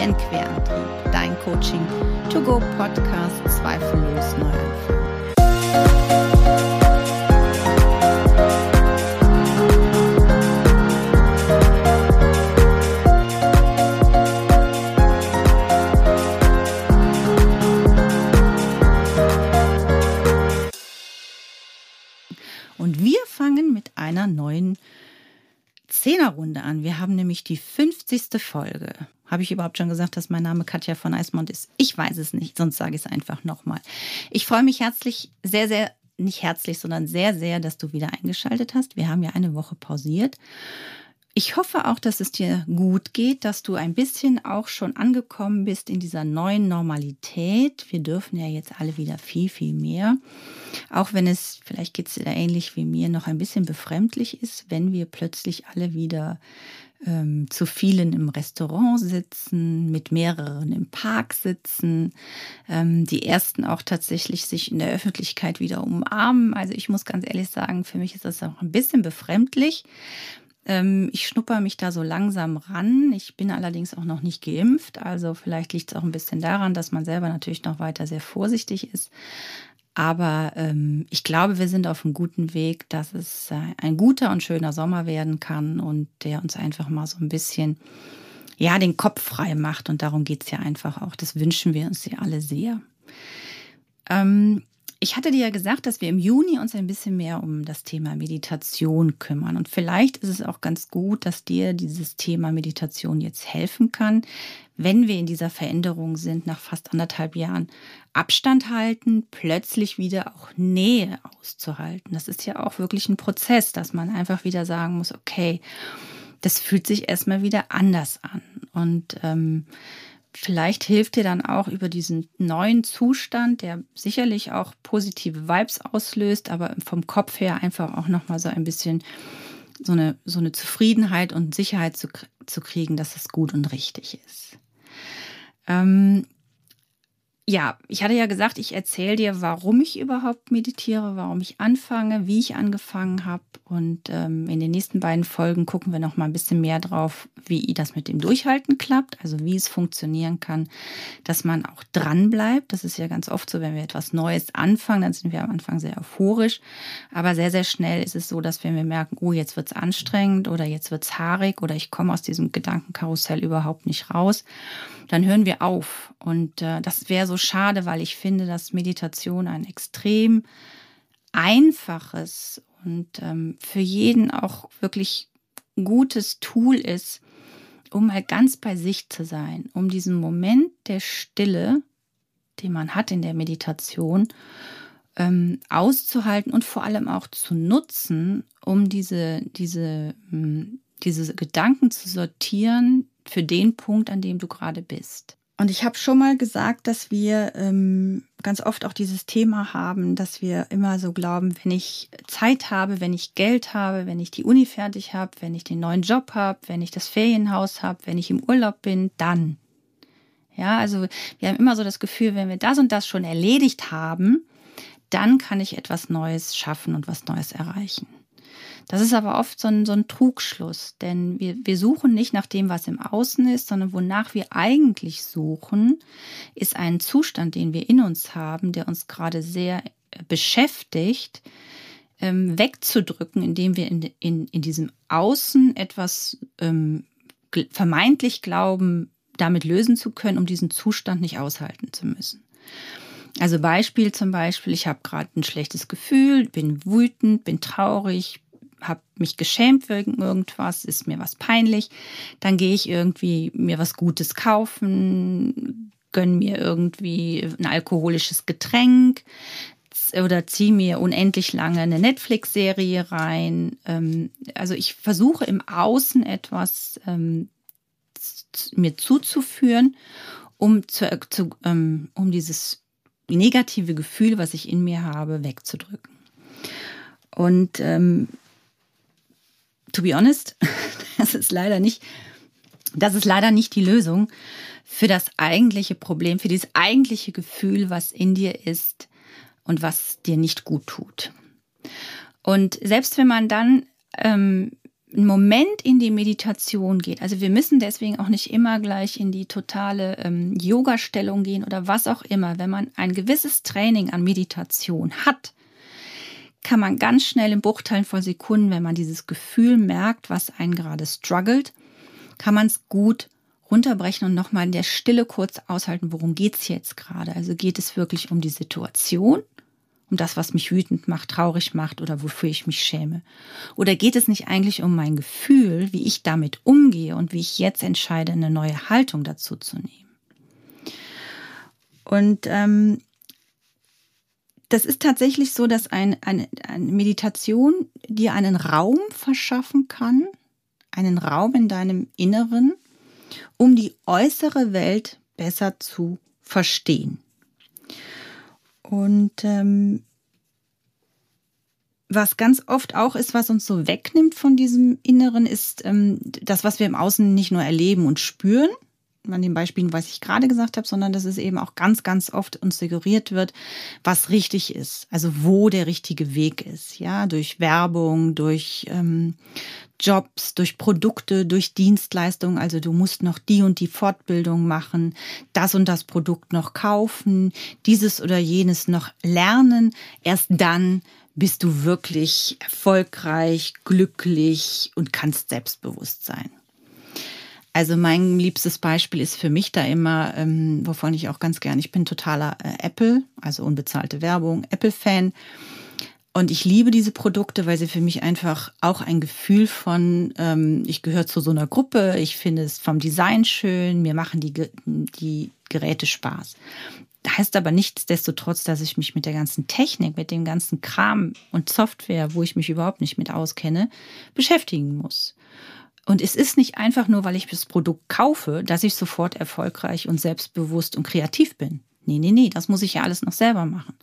Querantrieb, dein Coaching to go Podcast zweifellos Neuanfang. 50. Folge. Habe ich überhaupt schon gesagt, dass mein Name Katja von Eismond ist? Ich weiß es nicht, sonst sage ich es einfach nochmal. Ich freue mich herzlich, sehr, sehr, nicht herzlich, sondern sehr, sehr, dass du wieder eingeschaltet hast. Wir haben ja eine Woche pausiert. Ich hoffe auch, dass es dir gut geht, dass du ein bisschen auch schon angekommen bist in dieser neuen Normalität. Wir dürfen ja jetzt alle wieder viel, viel mehr. Auch wenn es, vielleicht geht es dir ähnlich wie mir, noch ein bisschen befremdlich ist, wenn wir plötzlich alle wieder ähm, zu vielen im Restaurant sitzen, mit mehreren im Park sitzen, ähm, die ersten auch tatsächlich sich in der Öffentlichkeit wieder umarmen. Also ich muss ganz ehrlich sagen, für mich ist das auch ein bisschen befremdlich. Ähm, ich schnupper mich da so langsam ran. Ich bin allerdings auch noch nicht geimpft. Also vielleicht liegt es auch ein bisschen daran, dass man selber natürlich noch weiter sehr vorsichtig ist. Aber ähm, ich glaube, wir sind auf einem guten Weg, dass es äh, ein guter und schöner Sommer werden kann und der uns einfach mal so ein bisschen ja, den Kopf frei macht. Und darum geht es ja einfach auch. Das wünschen wir uns ja alle sehr. Ähm, ich hatte dir ja gesagt, dass wir im Juni uns ein bisschen mehr um das Thema Meditation kümmern. Und vielleicht ist es auch ganz gut, dass dir dieses Thema Meditation jetzt helfen kann, wenn wir in dieser Veränderung sind, nach fast anderthalb Jahren Abstand halten, plötzlich wieder auch Nähe auszuhalten. Das ist ja auch wirklich ein Prozess, dass man einfach wieder sagen muss, okay, das fühlt sich erstmal wieder anders an. Und ähm, Vielleicht hilft dir dann auch über diesen neuen Zustand, der sicherlich auch positive Vibes auslöst, aber vom Kopf her einfach auch nochmal so ein bisschen so eine, so eine Zufriedenheit und Sicherheit zu, zu kriegen, dass es gut und richtig ist. Ähm, ja, ich hatte ja gesagt, ich erzähle dir, warum ich überhaupt meditiere, warum ich anfange, wie ich angefangen habe. Und ähm, in den nächsten beiden Folgen gucken wir noch mal ein bisschen mehr drauf, wie das mit dem Durchhalten klappt, also wie es funktionieren kann, dass man auch dran bleibt. Das ist ja ganz oft so, wenn wir etwas Neues anfangen, dann sind wir am Anfang sehr euphorisch. Aber sehr, sehr schnell ist es so, dass wenn wir merken, oh, jetzt wird es anstrengend oder jetzt wird es haarig oder ich komme aus diesem Gedankenkarussell überhaupt nicht raus, dann hören wir auf. Und äh, das wäre so schade, weil ich finde, dass Meditation ein extrem einfaches und ähm, für jeden auch wirklich gutes Tool ist, um mal ganz bei sich zu sein, um diesen Moment der Stille, den man hat in der Meditation, ähm, auszuhalten und vor allem auch zu nutzen, um diese, diese, hm, diese Gedanken zu sortieren für den Punkt, an dem du gerade bist. Und ich habe schon mal gesagt, dass wir ähm, ganz oft auch dieses Thema haben, dass wir immer so glauben, wenn ich Zeit habe, wenn ich Geld habe, wenn ich die Uni fertig habe, wenn ich den neuen Job habe, wenn ich das Ferienhaus habe, wenn ich im Urlaub bin, dann. Ja, also wir haben immer so das Gefühl, wenn wir das und das schon erledigt haben, dann kann ich etwas Neues schaffen und was Neues erreichen. Das ist aber oft so ein, so ein Trugschluss, denn wir, wir suchen nicht nach dem, was im Außen ist, sondern wonach wir eigentlich suchen, ist ein Zustand, den wir in uns haben, der uns gerade sehr äh, beschäftigt, ähm, wegzudrücken, indem wir in, in, in diesem Außen etwas ähm, vermeintlich glauben, damit lösen zu können, um diesen Zustand nicht aushalten zu müssen. Also Beispiel zum Beispiel, ich habe gerade ein schlechtes Gefühl, bin wütend, bin traurig, habe mich geschämt wegen irgendwas, ist mir was peinlich, dann gehe ich irgendwie mir was Gutes kaufen, gönn mir irgendwie ein alkoholisches Getränk oder ziehe mir unendlich lange eine Netflix-Serie rein. Ähm, also ich versuche im Außen etwas ähm, mir zuzuführen, um, zu, ähm, um dieses negative Gefühl, was ich in mir habe, wegzudrücken. Und ähm, to be honest, das ist leider nicht, das ist leider nicht die Lösung für das eigentliche Problem, für dieses eigentliche Gefühl, was in dir ist und was dir nicht gut tut. Und selbst wenn man dann ähm, einen Moment in die Meditation geht, also wir müssen deswegen auch nicht immer gleich in die totale ähm, Yoga-Stellung gehen oder was auch immer. Wenn man ein gewisses Training an Meditation hat, kann man ganz schnell in Bruchteilen von Sekunden, wenn man dieses Gefühl merkt, was einen gerade struggelt, kann man es gut runterbrechen und nochmal in der Stille kurz aushalten, worum geht es jetzt gerade. Also geht es wirklich um die Situation um das, was mich wütend macht, traurig macht oder wofür ich mich schäme? Oder geht es nicht eigentlich um mein Gefühl, wie ich damit umgehe und wie ich jetzt entscheide, eine neue Haltung dazu zu nehmen? Und ähm, das ist tatsächlich so, dass ein, eine, eine Meditation dir einen Raum verschaffen kann, einen Raum in deinem Inneren, um die äußere Welt besser zu verstehen. Und ähm, was ganz oft auch ist, was uns so wegnimmt von diesem Inneren, ist ähm, das, was wir im Außen nicht nur erleben und spüren, an den Beispielen, was ich gerade gesagt habe, sondern dass es eben auch ganz, ganz oft uns suggeriert wird, was richtig ist, also wo der richtige Weg ist, ja, durch Werbung, durch ähm, Jobs, durch Produkte, durch Dienstleistungen. Also du musst noch die und die Fortbildung machen, das und das Produkt noch kaufen, dieses oder jenes noch lernen. Erst dann bist du wirklich erfolgreich, glücklich und kannst selbstbewusst sein. Also mein liebstes Beispiel ist für mich da immer, ähm, wovon ich auch ganz gern, ich bin totaler äh, Apple, also unbezahlte Werbung, Apple-Fan. Und ich liebe diese Produkte, weil sie für mich einfach auch ein Gefühl von, ähm, ich gehöre zu so einer Gruppe, ich finde es vom Design schön, mir machen die, die Geräte Spaß. Heißt aber nichtsdestotrotz, dass ich mich mit der ganzen Technik, mit dem ganzen Kram und Software, wo ich mich überhaupt nicht mit auskenne, beschäftigen muss. Und es ist nicht einfach nur, weil ich das Produkt kaufe, dass ich sofort erfolgreich und selbstbewusst und kreativ bin. Nee, nee, nee, das muss ich ja alles noch selber machen.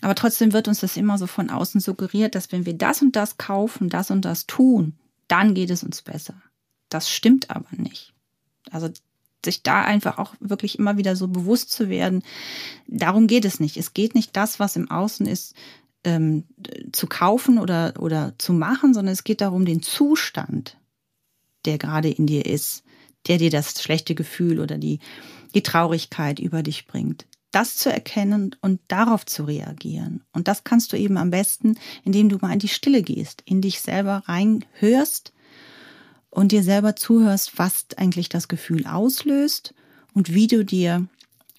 Aber trotzdem wird uns das immer so von außen suggeriert, dass wenn wir das und das kaufen, das und das tun, dann geht es uns besser. Das stimmt aber nicht. Also sich da einfach auch wirklich immer wieder so bewusst zu werden, darum geht es nicht. Es geht nicht das, was im Außen ist, ähm, zu kaufen oder, oder zu machen, sondern es geht darum, den Zustand, der gerade in dir ist, der dir das schlechte Gefühl oder die, die Traurigkeit über dich bringt. Das zu erkennen und darauf zu reagieren. Und das kannst du eben am besten, indem du mal in die Stille gehst, in dich selber reinhörst und dir selber zuhörst, was eigentlich das Gefühl auslöst und wie du dir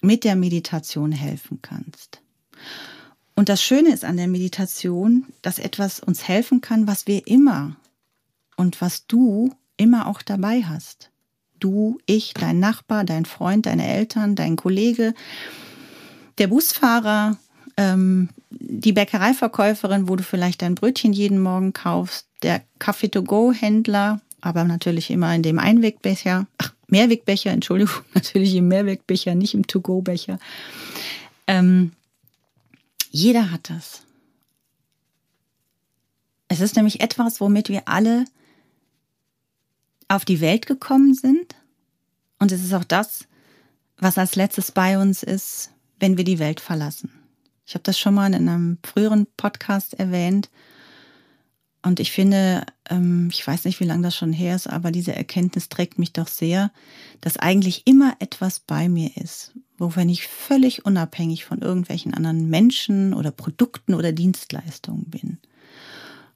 mit der Meditation helfen kannst. Und das Schöne ist an der Meditation, dass etwas uns helfen kann, was wir immer und was du immer auch dabei hast. Du, ich, dein Nachbar, dein Freund, deine Eltern, dein Kollege, der Busfahrer, ähm, die Bäckereiverkäuferin, wo du vielleicht dein Brötchen jeden Morgen kaufst, der Kaffee-to-go-Händler, aber natürlich immer in dem Einwegbecher, ach, Mehrwegbecher, Entschuldigung, natürlich im Mehrwegbecher, nicht im To-Go-Becher. Ähm, jeder hat das. Es ist nämlich etwas, womit wir alle auf die Welt gekommen sind. Und es ist auch das, was als letztes bei uns ist, wenn wir die Welt verlassen. Ich habe das schon mal in einem früheren Podcast erwähnt. Und ich finde, ähm, ich weiß nicht, wie lange das schon her ist, aber diese Erkenntnis trägt mich doch sehr, dass eigentlich immer etwas bei mir ist, wovon ich völlig unabhängig von irgendwelchen anderen Menschen oder Produkten oder Dienstleistungen bin.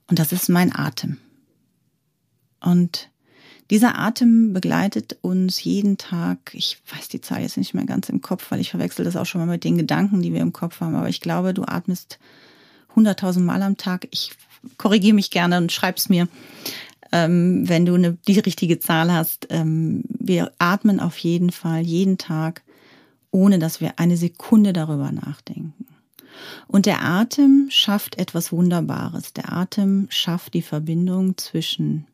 Und das ist mein Atem. Und dieser Atem begleitet uns jeden Tag. Ich weiß die Zahl jetzt nicht mehr ganz im Kopf, weil ich verwechsel das auch schon mal mit den Gedanken, die wir im Kopf haben. Aber ich glaube, du atmest 100.000 Mal am Tag. Ich korrigiere mich gerne und schreib's mir, ähm, wenn du eine, die richtige Zahl hast. Ähm, wir atmen auf jeden Fall jeden Tag, ohne dass wir eine Sekunde darüber nachdenken. Und der Atem schafft etwas Wunderbares. Der Atem schafft die Verbindung zwischen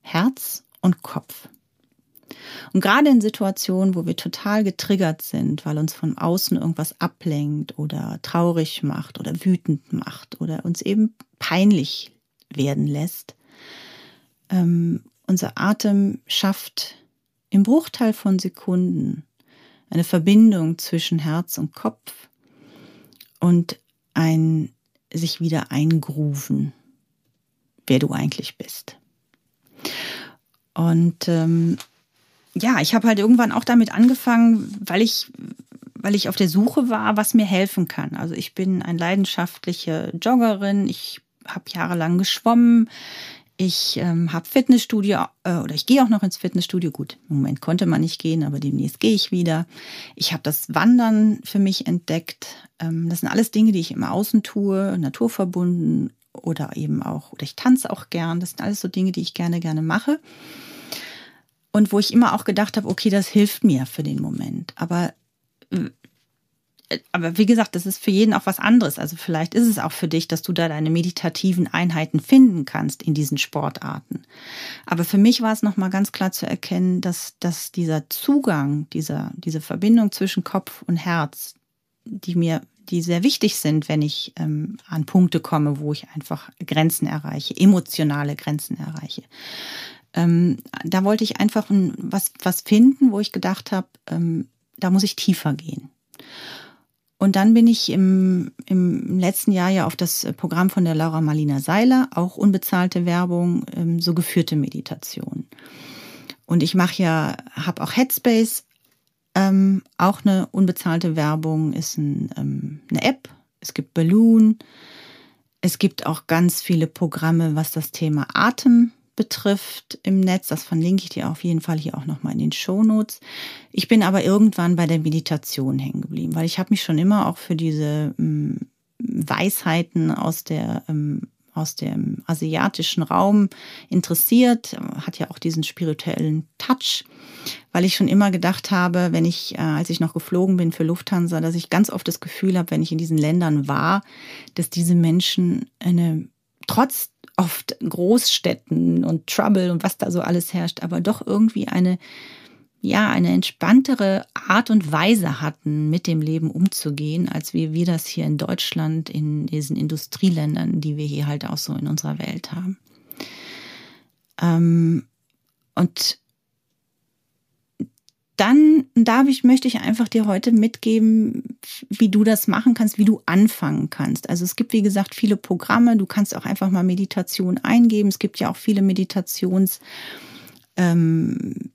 Herz und Kopf. Und gerade in Situationen, wo wir total getriggert sind, weil uns von außen irgendwas ablenkt oder traurig macht oder wütend macht oder uns eben peinlich werden lässt, ähm, unser Atem schafft im Bruchteil von Sekunden eine Verbindung zwischen Herz und Kopf und ein sich wieder eingrufen, wer du eigentlich bist. Und ähm, ja, ich habe halt irgendwann auch damit angefangen, weil ich, weil ich auf der Suche war, was mir helfen kann. Also ich bin eine leidenschaftliche Joggerin, ich habe jahrelang geschwommen, ich ähm, habe Fitnessstudio äh, oder ich gehe auch noch ins Fitnessstudio. Gut, im Moment konnte man nicht gehen, aber demnächst gehe ich wieder. Ich habe das Wandern für mich entdeckt. Ähm, das sind alles Dinge, die ich im Außen tue, naturverbunden oder eben auch, oder ich tanze auch gern. Das sind alles so Dinge, die ich gerne, gerne mache. Und wo ich immer auch gedacht habe, okay, das hilft mir für den Moment. Aber äh, aber wie gesagt, das ist für jeden auch was anderes. Also vielleicht ist es auch für dich, dass du da deine meditativen Einheiten finden kannst in diesen Sportarten. Aber für mich war es nochmal ganz klar zu erkennen, dass, dass dieser Zugang, dieser, diese Verbindung zwischen Kopf und Herz, die mir, die sehr wichtig sind, wenn ich ähm, an Punkte komme, wo ich einfach Grenzen erreiche, emotionale Grenzen erreiche. Ähm, da wollte ich einfach was, was finden, wo ich gedacht habe, ähm, da muss ich tiefer gehen. Und dann bin ich im, im letzten Jahr ja auf das Programm von der Laura Marlina Seiler, auch unbezahlte Werbung, ähm, so geführte Meditation. Und ich mache ja, habe auch Headspace, ähm, auch eine unbezahlte Werbung, ist ein, ähm, eine App. Es gibt Balloon. Es gibt auch ganz viele Programme, was das Thema Atem betrifft im Netz. Das verlinke ich dir auf jeden Fall hier auch nochmal in den Show Notes. Ich bin aber irgendwann bei der Meditation hängen geblieben, weil ich habe mich schon immer auch für diese ähm, Weisheiten aus der ähm, aus dem asiatischen Raum interessiert, hat ja auch diesen spirituellen Touch, weil ich schon immer gedacht habe, wenn ich, äh, als ich noch geflogen bin für Lufthansa, dass ich ganz oft das Gefühl habe, wenn ich in diesen Ländern war, dass diese Menschen eine trotz oft Großstädten und Trouble und was da so alles herrscht, aber doch irgendwie eine, ja, eine entspanntere Art und Weise hatten, mit dem Leben umzugehen, als wie wir das hier in Deutschland, in diesen Industrieländern, die wir hier halt auch so in unserer Welt haben. Ähm, und dann darf ich, möchte ich einfach dir heute mitgeben, wie du das machen kannst, wie du anfangen kannst. Also es gibt, wie gesagt, viele Programme. Du kannst auch einfach mal Meditation eingeben. Es gibt ja auch viele Meditationsverbindungen ähm,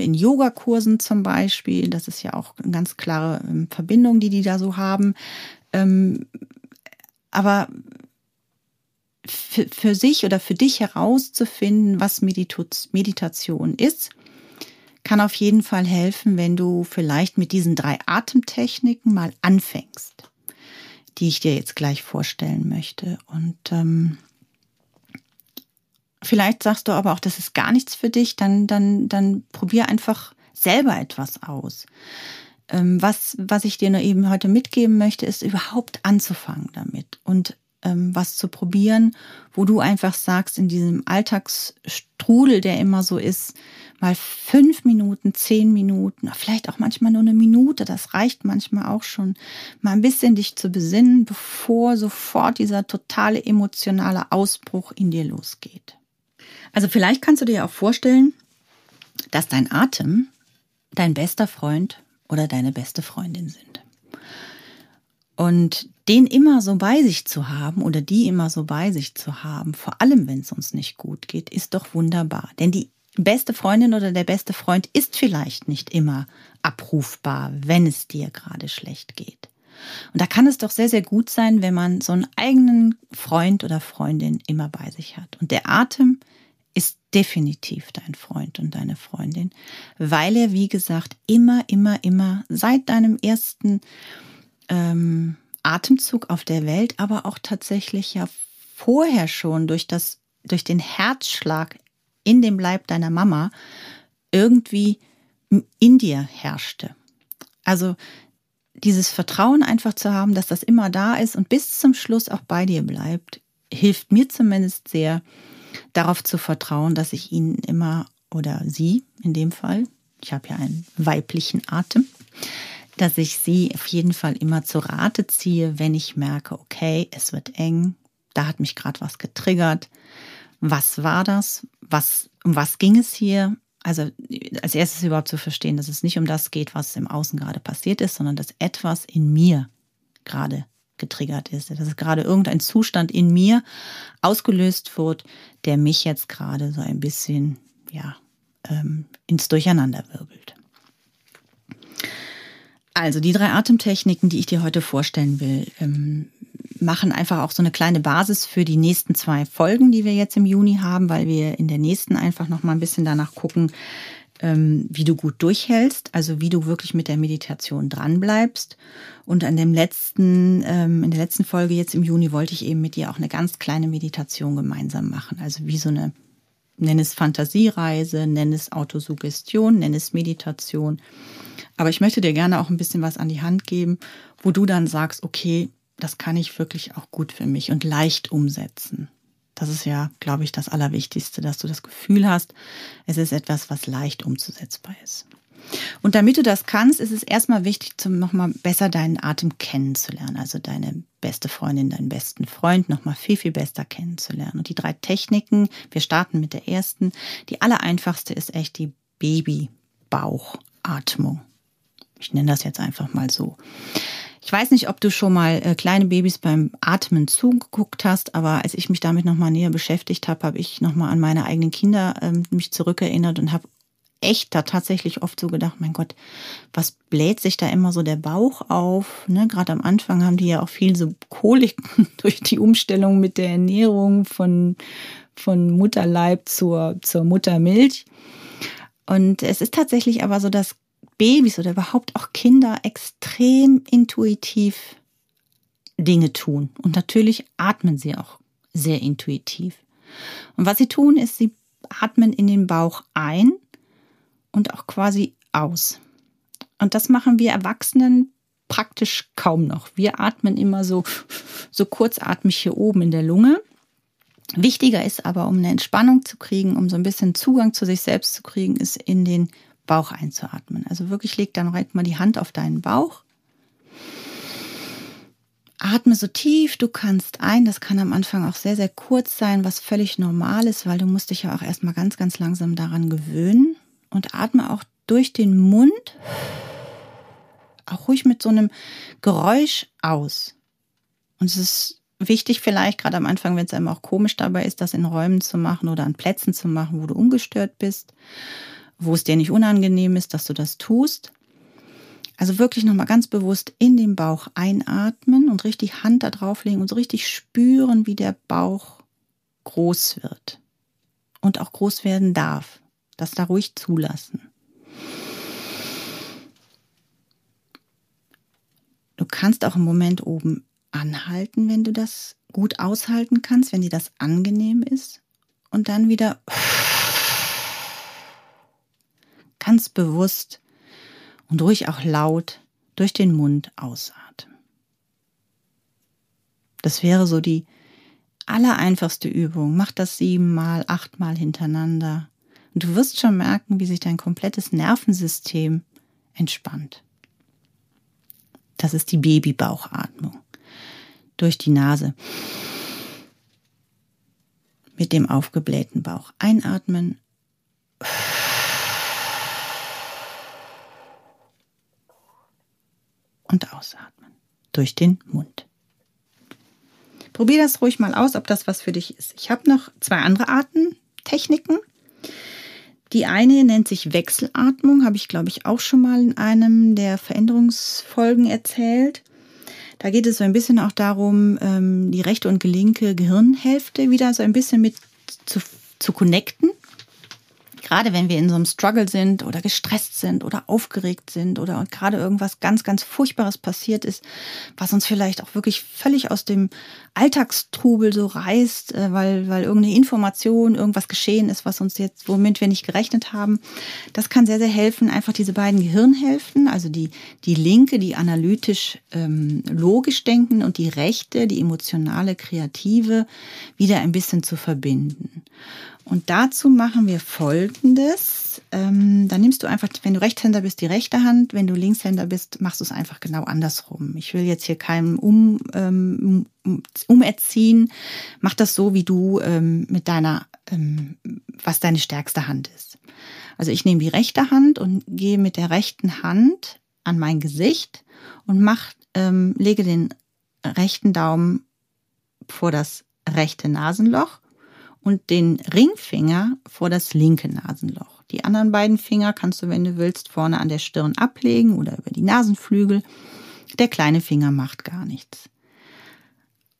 in Yogakursen zum Beispiel. Das ist ja auch eine ganz klare ähm, Verbindung, die die da so haben. Ähm, aber für, für sich oder für dich herauszufinden, was Meditation ist, kann auf jeden Fall helfen, wenn du vielleicht mit diesen drei Atemtechniken mal anfängst, die ich dir jetzt gleich vorstellen möchte. Und ähm, vielleicht sagst du aber auch, das ist gar nichts für dich, dann, dann, dann probier einfach selber etwas aus. Ähm, was, was ich dir nur eben heute mitgeben möchte, ist überhaupt anzufangen damit und ähm, was zu probieren, wo du einfach sagst, in diesem Alltagsstrudel, der immer so ist, mal fünf Minuten, zehn Minuten, vielleicht auch manchmal nur eine Minute, das reicht manchmal auch schon, mal ein bisschen dich zu besinnen, bevor sofort dieser totale emotionale Ausbruch in dir losgeht. Also vielleicht kannst du dir auch vorstellen, dass dein Atem dein bester Freund oder deine beste Freundin sind. Und den immer so bei sich zu haben oder die immer so bei sich zu haben, vor allem wenn es uns nicht gut geht, ist doch wunderbar. Denn die beste Freundin oder der beste Freund ist vielleicht nicht immer abrufbar, wenn es dir gerade schlecht geht. Und da kann es doch sehr, sehr gut sein, wenn man so einen eigenen Freund oder Freundin immer bei sich hat. Und der Atem ist definitiv dein Freund und deine Freundin, weil er, wie gesagt, immer, immer, immer seit deinem ersten ähm, Atemzug auf der Welt, aber auch tatsächlich ja vorher schon durch das, durch den Herzschlag in dem Leib deiner Mama irgendwie in dir herrschte. Also dieses Vertrauen einfach zu haben, dass das immer da ist und bis zum Schluss auch bei dir bleibt, hilft mir zumindest sehr, darauf zu vertrauen, dass ich ihn immer oder sie in dem Fall, ich habe ja einen weiblichen Atem, dass ich sie auf jeden Fall immer zu Rate ziehe, wenn ich merke, okay, es wird eng, da hat mich gerade was getriggert. Was war das? Was, um was ging es hier? Also als erstes überhaupt zu verstehen, dass es nicht um das geht, was im Außen gerade passiert ist, sondern dass etwas in mir gerade getriggert ist, dass es gerade irgendein Zustand in mir ausgelöst wird, der mich jetzt gerade so ein bisschen ja, ähm, ins Durcheinander wirbelt. Also die drei Atemtechniken, die ich dir heute vorstellen will, ähm, machen einfach auch so eine kleine Basis für die nächsten zwei Folgen, die wir jetzt im Juni haben, weil wir in der nächsten einfach noch mal ein bisschen danach gucken, wie du gut durchhältst, also wie du wirklich mit der Meditation dranbleibst. Und an dem letzten, ähm, in der letzten Folge jetzt im Juni wollte ich eben mit dir auch eine ganz kleine Meditation gemeinsam machen, also wie so eine Nenn es Fantasiereise, nenn es Autosuggestion, nenn es Meditation. Aber ich möchte dir gerne auch ein bisschen was an die Hand geben, wo du dann sagst, okay, das kann ich wirklich auch gut für mich und leicht umsetzen. Das ist ja, glaube ich, das Allerwichtigste, dass du das Gefühl hast, es ist etwas, was leicht umzusetzbar ist. Und damit du das kannst, ist es erstmal wichtig, zum nochmal besser deinen Atem kennenzulernen. Also deine beste Freundin, deinen besten Freund nochmal viel, viel besser kennenzulernen. Und die drei Techniken, wir starten mit der ersten. Die allereinfachste ist echt die Babybauchatmung. Ich nenne das jetzt einfach mal so. Ich weiß nicht, ob du schon mal äh, kleine Babys beim Atmen zugeguckt hast, aber als ich mich damit nochmal näher beschäftigt habe, habe ich nochmal an meine eigenen Kinder ähm, mich zurückerinnert und habe echt da tatsächlich oft so gedacht, mein Gott, was bläht sich da immer so der Bauch auf? Ne? Gerade am Anfang haben die ja auch viel so Koliken durch die Umstellung mit der Ernährung von, von Mutterleib zur, zur Muttermilch. Und es ist tatsächlich aber so, dass Babys oder überhaupt auch Kinder extrem intuitiv Dinge tun. Und natürlich atmen sie auch sehr intuitiv. Und was sie tun, ist, sie atmen in den Bauch ein und auch quasi aus. Und das machen wir Erwachsenen praktisch kaum noch. Wir atmen immer so, so kurzatmig hier oben in der Lunge. Wichtiger ist aber, um eine Entspannung zu kriegen, um so ein bisschen Zugang zu sich selbst zu kriegen, ist in den Bauch einzuatmen. Also wirklich leg dann direkt mal die Hand auf deinen Bauch. Atme so tief du kannst ein. Das kann am Anfang auch sehr, sehr kurz sein, was völlig normal ist, weil du musst dich ja auch erstmal ganz, ganz langsam daran gewöhnen und atme auch durch den Mund, auch ruhig mit so einem Geräusch aus. Und es ist wichtig vielleicht, gerade am Anfang, wenn es einem auch komisch dabei ist, das in Räumen zu machen oder an Plätzen zu machen, wo du ungestört bist, wo es dir nicht unangenehm ist, dass du das tust. Also wirklich nochmal ganz bewusst in den Bauch einatmen und richtig Hand da drauflegen und so richtig spüren, wie der Bauch groß wird und auch groß werden darf. Das da ruhig zulassen. Du kannst auch im Moment oben anhalten, wenn du das gut aushalten kannst, wenn dir das angenehm ist. Und dann wieder ganz bewusst und ruhig auch laut durch den Mund ausatmen. Das wäre so die allereinfachste Übung. Mach das siebenmal, achtmal hintereinander. Und du wirst schon merken, wie sich dein komplettes Nervensystem entspannt. Das ist die Babybauchatmung. Durch die Nase. Mit dem aufgeblähten Bauch einatmen. Und ausatmen. Durch den Mund. Probier das ruhig mal aus, ob das was für dich ist. Ich habe noch zwei andere Arten, Techniken. Die eine nennt sich Wechselatmung, habe ich glaube ich auch schon mal in einem der Veränderungsfolgen erzählt. Da geht es so ein bisschen auch darum, ähm, die rechte und linke Gehirnhälfte wieder so ein bisschen mit zu, zu connecten gerade wenn wir in so einem Struggle sind oder gestresst sind oder aufgeregt sind oder gerade irgendwas ganz, ganz Furchtbares passiert ist, was uns vielleicht auch wirklich völlig aus dem Alltagstrubel so reißt, äh, weil, weil irgendeine Information, irgendwas geschehen ist, was uns jetzt, womit wir nicht gerechnet haben. Das kann sehr, sehr helfen, einfach diese beiden Gehirnhälften, also die, die linke, die analytisch ähm, logisch denken und die rechte, die emotionale, kreative, wieder ein bisschen zu verbinden. Und dazu machen wir folgendes. Ähm, dann nimmst du einfach, wenn du Rechtshänder bist, die rechte Hand. Wenn du Linkshänder bist, machst du es einfach genau andersrum. Ich will jetzt hier keinem um, ähm, umerziehen. Mach das so, wie du ähm, mit deiner, ähm, was deine stärkste Hand ist. Also ich nehme die rechte Hand und gehe mit der rechten Hand an mein Gesicht und mach, ähm, lege den rechten Daumen vor das rechte Nasenloch und den Ringfinger vor das linke Nasenloch. Die anderen beiden Finger kannst du, wenn du willst, vorne an der Stirn ablegen oder über die Nasenflügel. Der kleine Finger macht gar nichts.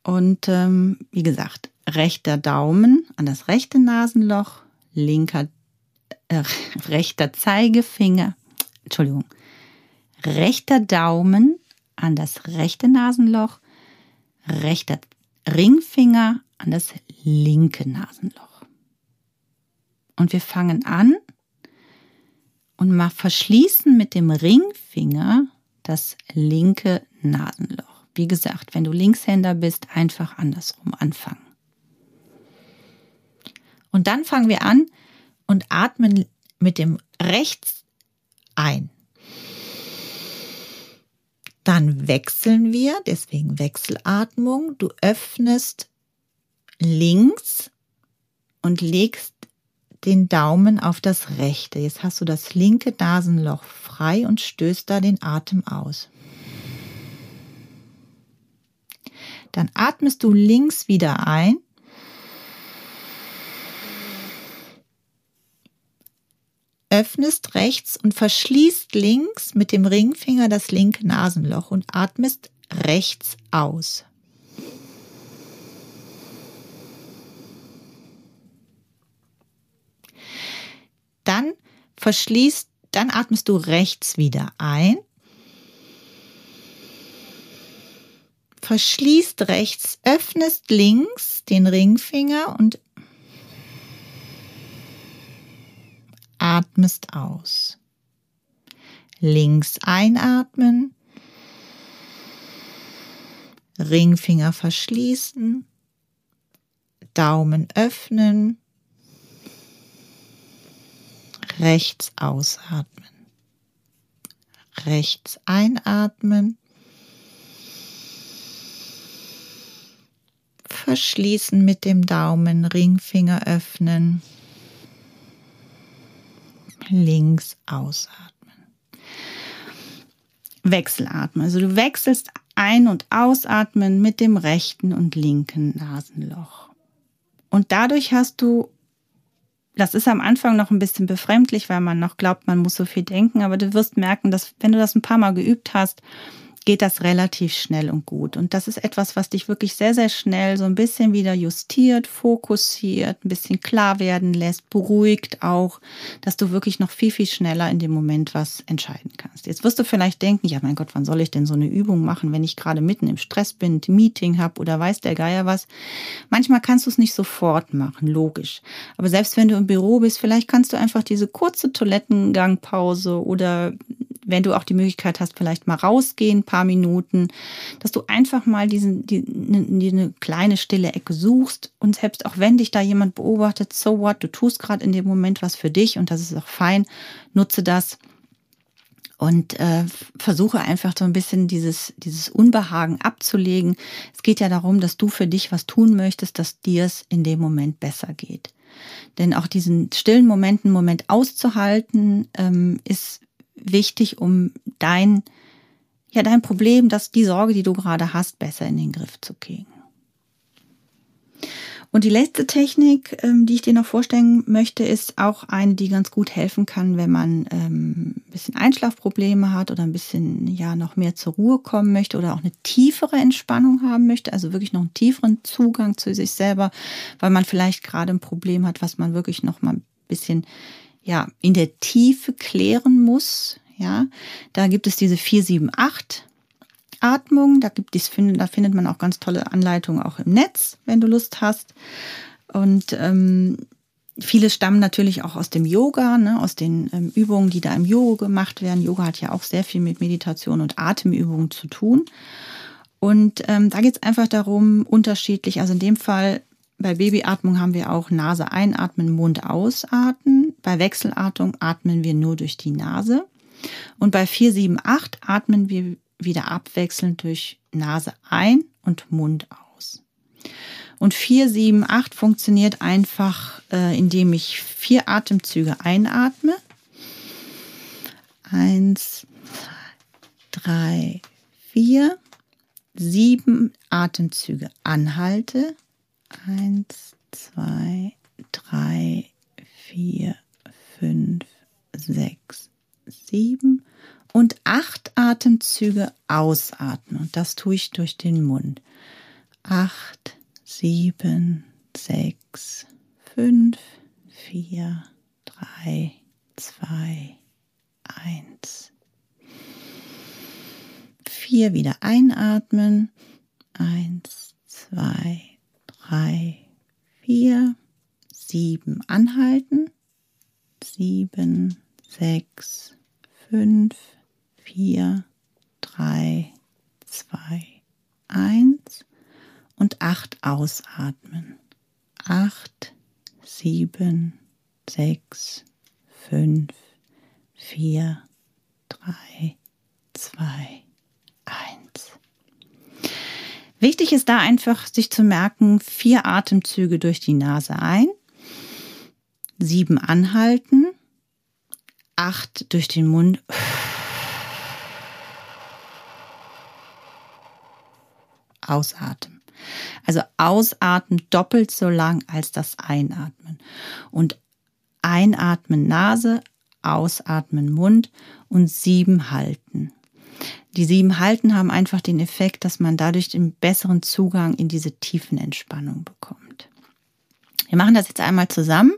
Und ähm, wie gesagt, rechter Daumen an das rechte Nasenloch, linker, äh, rechter Zeigefinger, Entschuldigung, rechter Daumen an das rechte Nasenloch, rechter Ringfinger an das linke Nasenloch. Und wir fangen an und mal verschließen mit dem Ringfinger das linke Nasenloch. Wie gesagt, wenn du Linkshänder bist, einfach andersrum anfangen. Und dann fangen wir an und atmen mit dem rechts ein. Dann wechseln wir, deswegen Wechselatmung. Du öffnest links und legst den Daumen auf das rechte. Jetzt hast du das linke Nasenloch frei und stößt da den Atem aus. Dann atmest du links wieder ein. Öffnest rechts und verschließt links mit dem Ringfinger das linke Nasenloch und atmest rechts aus. Dann verschließt, dann atmest du rechts wieder ein. Verschließt rechts, öffnest links den Ringfinger und atmest aus. Links einatmen, Ringfinger verschließen, Daumen öffnen, rechts ausatmen, rechts einatmen, verschließen mit dem Daumen, Ringfinger öffnen, links ausatmen. Wechselatmen. Also du wechselst ein- und ausatmen mit dem rechten und linken Nasenloch. Und dadurch hast du, das ist am Anfang noch ein bisschen befremdlich, weil man noch glaubt, man muss so viel denken, aber du wirst merken, dass wenn du das ein paar Mal geübt hast, geht das relativ schnell und gut. Und das ist etwas, was dich wirklich sehr, sehr schnell so ein bisschen wieder justiert, fokussiert, ein bisschen klar werden lässt, beruhigt auch, dass du wirklich noch viel, viel schneller in dem Moment was entscheiden kannst. Jetzt wirst du vielleicht denken, ja mein Gott, wann soll ich denn so eine Übung machen, wenn ich gerade mitten im Stress bin, ein Meeting habe oder weiß der Geier was. Manchmal kannst du es nicht sofort machen, logisch. Aber selbst wenn du im Büro bist, vielleicht kannst du einfach diese kurze Toilettengangpause oder wenn du auch die Möglichkeit hast, vielleicht mal rausgehen, paar Minuten, dass du einfach mal diesen, die, die, eine kleine stille Ecke suchst und selbst auch wenn dich da jemand beobachtet, so what, du tust gerade in dem Moment was für dich und das ist auch fein, nutze das und äh, versuche einfach so ein bisschen dieses, dieses Unbehagen abzulegen. Es geht ja darum, dass du für dich was tun möchtest, dass dir es in dem Moment besser geht. Denn auch diesen stillen Momenten, Moment auszuhalten, ähm, ist wichtig, um dein, ja, dein Problem, dass die Sorge, die du gerade hast, besser in den Griff zu kriegen. Und die letzte Technik, ähm, die ich dir noch vorstellen möchte, ist auch eine, die ganz gut helfen kann, wenn man ähm, ein bisschen Einschlafprobleme hat oder ein bisschen ja noch mehr zur Ruhe kommen möchte oder auch eine tiefere Entspannung haben möchte, also wirklich noch einen tieferen Zugang zu sich selber, weil man vielleicht gerade ein Problem hat, was man wirklich noch mal ein bisschen ja, in der Tiefe klären muss. Ja, da gibt es diese 478 Atmung. Da gibt es, da findet man auch ganz tolle Anleitungen auch im Netz, wenn du Lust hast. Und ähm, viele stammen natürlich auch aus dem Yoga, ne, aus den ähm, Übungen, die da im Yoga gemacht werden. Yoga hat ja auch sehr viel mit Meditation und Atemübungen zu tun. Und ähm, da geht es einfach darum, unterschiedlich, also in dem Fall bei Babyatmung haben wir auch Nase einatmen, Mund ausatmen. Bei Wechselatmung atmen wir nur durch die Nase. Und bei 478 atmen wir wieder abwechselnd durch Nase ein und Mund aus. Und 478 funktioniert einfach, äh, indem ich vier Atemzüge einatme. Eins, drei, vier, sieben Atemzüge anhalte Eins, zwei, drei, vier, fünf, sechs, sieben und acht Atemzüge ausatmen. Und das tue ich durch den Mund. Acht, sieben, sechs, fünf, vier, drei, zwei, eins. Vier wieder einatmen. Eins, zwei, drei, vier, sieben anhalten. Sieben, sechs, fünf, vier, drei, zwei, eins und acht ausatmen. Acht, sieben, sechs, fünf, vier, drei, zwei, eins. Wichtig ist da einfach, sich zu merken, vier Atemzüge durch die Nase ein, sieben anhalten, acht durch den Mund. Ausatmen. Also ausatmen doppelt so lang als das Einatmen. Und einatmen Nase, ausatmen Mund und sieben halten. Die sieben halten haben einfach den Effekt, dass man dadurch den besseren Zugang in diese tiefen Entspannung bekommt. Wir machen das jetzt einmal zusammen.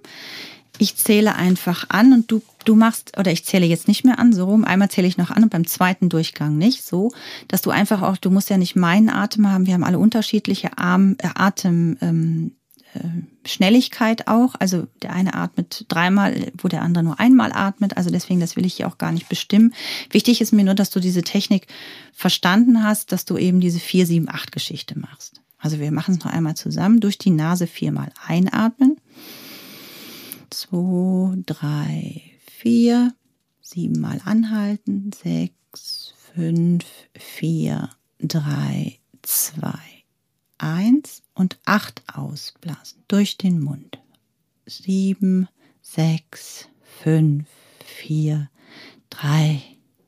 Ich zähle einfach an und du, du machst, oder ich zähle jetzt nicht mehr an, so rum. Einmal zähle ich noch an und beim zweiten Durchgang nicht, so, dass du einfach auch, du musst ja nicht meinen Atem haben. Wir haben alle unterschiedliche Arm, äh, Atem, ähm, äh, Schnelligkeit auch. Also der eine atmet dreimal, wo der andere nur einmal atmet. Also deswegen, das will ich hier auch gar nicht bestimmen. Wichtig ist mir nur, dass du diese Technik verstanden hast, dass du eben diese 4, 7, 8 Geschichte machst. Also wir machen es noch einmal zusammen. Durch die Nase viermal einatmen. Zwei, drei, vier. Siebenmal anhalten. Sechs, fünf, vier, drei, zwei, eins und acht ausblasen durch den Mund. Sieben, sechs, fünf, vier, drei,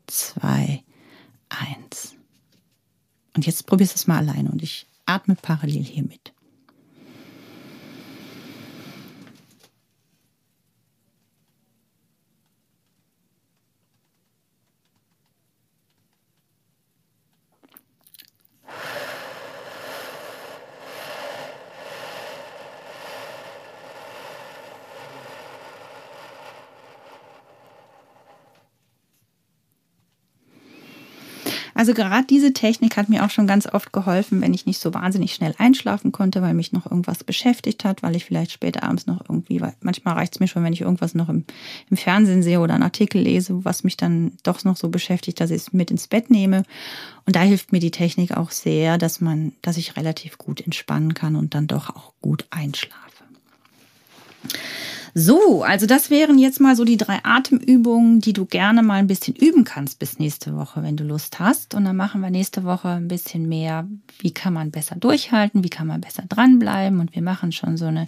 zwei, eins. Und jetzt probierst du es mal alleine und ich atme parallel hier mit. Also gerade diese Technik hat mir auch schon ganz oft geholfen, wenn ich nicht so wahnsinnig schnell einschlafen konnte, weil mich noch irgendwas beschäftigt hat, weil ich vielleicht später abends noch irgendwie, weil manchmal reicht es mir schon, wenn ich irgendwas noch im, im Fernsehen sehe oder einen Artikel lese, was mich dann doch noch so beschäftigt, dass ich es mit ins Bett nehme. Und da hilft mir die Technik auch sehr, dass man, dass ich relativ gut entspannen kann und dann doch auch gut einschlafe. So, also das wären jetzt mal so die drei Atemübungen, die du gerne mal ein bisschen üben kannst bis nächste Woche, wenn du Lust hast. Und dann machen wir nächste Woche ein bisschen mehr, wie kann man besser durchhalten, wie kann man besser dranbleiben. Und wir machen schon so eine,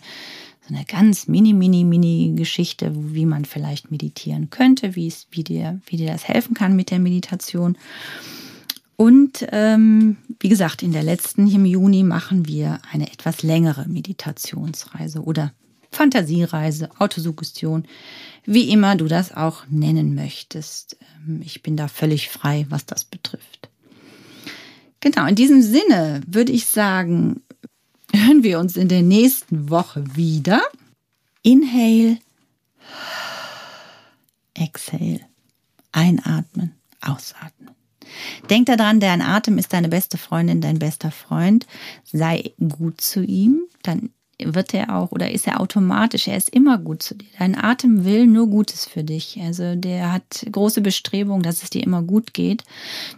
so eine ganz mini, mini, mini Geschichte, wie man vielleicht meditieren könnte, wie, es, wie, dir, wie dir das helfen kann mit der Meditation. Und ähm, wie gesagt, in der letzten, im Juni, machen wir eine etwas längere Meditationsreise oder Fantasiereise, Autosuggestion, wie immer du das auch nennen möchtest. Ähm, ich bin da völlig frei, was das betrifft. Genau, in diesem Sinne würde ich sagen, hören wir uns in der nächsten Woche wieder. Inhale, exhale, einatmen, ausatmen. Denk daran, dein Atem ist deine beste Freundin, dein bester Freund. Sei gut zu ihm, dann wird er auch oder ist er automatisch, er ist immer gut zu dir. Dein Atem will nur Gutes für dich. Also der hat große Bestrebungen, dass es dir immer gut geht.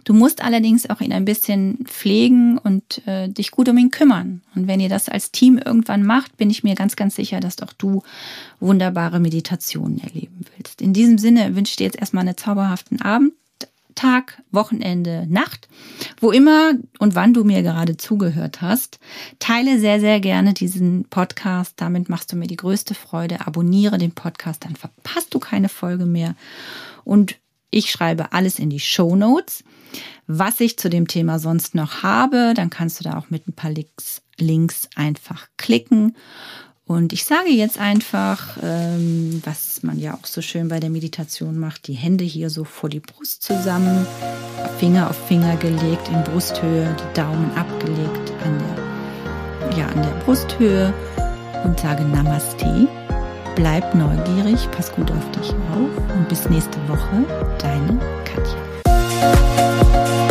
Du musst allerdings auch ihn ein bisschen pflegen und äh, dich gut um ihn kümmern. Und wenn ihr das als Team irgendwann macht, bin ich mir ganz, ganz sicher, dass auch du wunderbare Meditationen erleben willst. In diesem Sinne wünsche ich dir jetzt erstmal einen zauberhaften Abend. Tag, Wochenende, Nacht, wo immer und wann du mir gerade zugehört hast. Teile sehr, sehr gerne diesen Podcast. Damit machst du mir die größte Freude. Abonniere den Podcast, dann verpasst du keine Folge mehr. Und ich schreibe alles in die Show Notes. Was ich zu dem Thema sonst noch habe, dann kannst du da auch mit ein paar Links, Links einfach klicken. Und ich sage jetzt einfach, ähm, was man ja auch so schön bei der Meditation macht, die Hände hier so vor die Brust zusammen, Finger auf Finger gelegt in Brusthöhe, die Daumen abgelegt an der, ja, an der Brusthöhe und sage Namaste. Bleib neugierig, pass gut auf dich auf und bis nächste Woche, deine Katja.